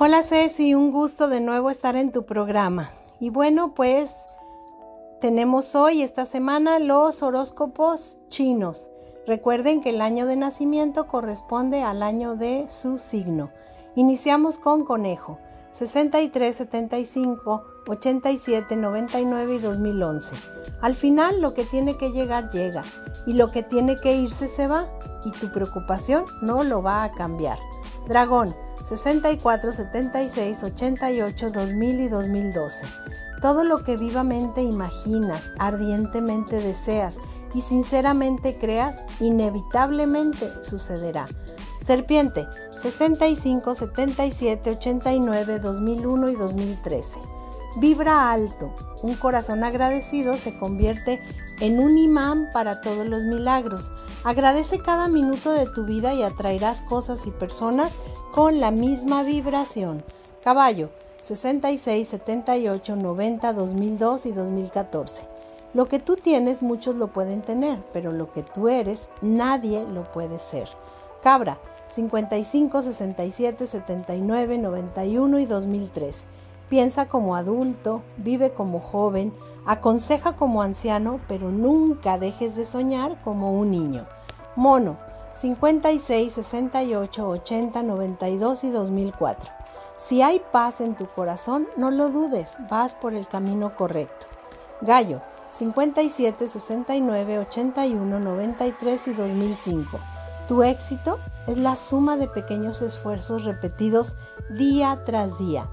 Hola Ceci, un gusto de nuevo estar en tu programa. Y bueno, pues tenemos hoy, esta semana, los horóscopos chinos. Recuerden que el año de nacimiento corresponde al año de su signo. Iniciamos con conejo, 63, 75, 87, 99 y 2011. Al final lo que tiene que llegar llega y lo que tiene que irse se va y tu preocupación no lo va a cambiar. Dragón, 64, 76, 88, 2000 y 2012. Todo lo que vivamente imaginas, ardientemente deseas y sinceramente creas, inevitablemente sucederá. Serpiente, 65, 77, 89, 2001 y 2013. Vibra alto. Un corazón agradecido se convierte en un imán para todos los milagros. Agradece cada minuto de tu vida y atraerás cosas y personas con la misma vibración. Caballo, 66, 78, 90, 2002 y 2014. Lo que tú tienes muchos lo pueden tener, pero lo que tú eres nadie lo puede ser. Cabra, 55, 67, 79, 91 y 2003. Piensa como adulto, vive como joven, aconseja como anciano, pero nunca dejes de soñar como un niño. Mono, 56, 68, 80, 92 y 2004. Si hay paz en tu corazón, no lo dudes, vas por el camino correcto. Gallo, 57, 69, 81, 93 y 2005. Tu éxito es la suma de pequeños esfuerzos repetidos día tras día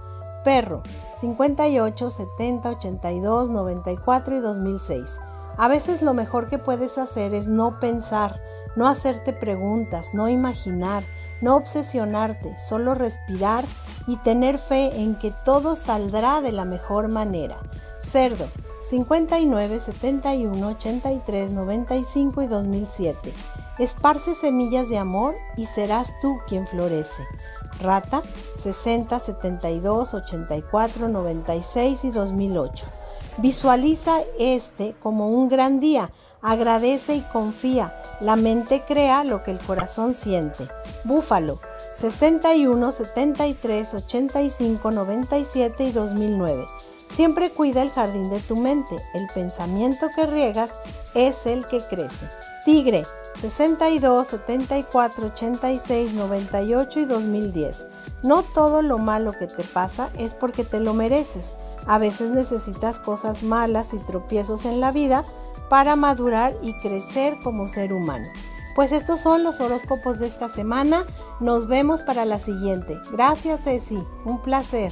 Perro, 58, 70, 82, 94 y 2006. A veces lo mejor que puedes hacer es no pensar, no hacerte preguntas, no imaginar, no obsesionarte, solo respirar y tener fe en que todo saldrá de la mejor manera. Cerdo, 59, 71, 83, 95 y 2007. Esparce semillas de amor y serás tú quien florece. Rata 60, 72, 84, 96 y 2008. Visualiza este como un gran día. Agradece y confía. La mente crea lo que el corazón siente. Búfalo 61, 73, 85, 97 y 2009. Siempre cuida el jardín de tu mente. El pensamiento que riegas es el que crece. Tigre 62, 74, 86, 98 y 2010. No todo lo malo que te pasa es porque te lo mereces. A veces necesitas cosas malas y tropiezos en la vida para madurar y crecer como ser humano. Pues estos son los horóscopos de esta semana. Nos vemos para la siguiente. Gracias, Ceci. Un placer.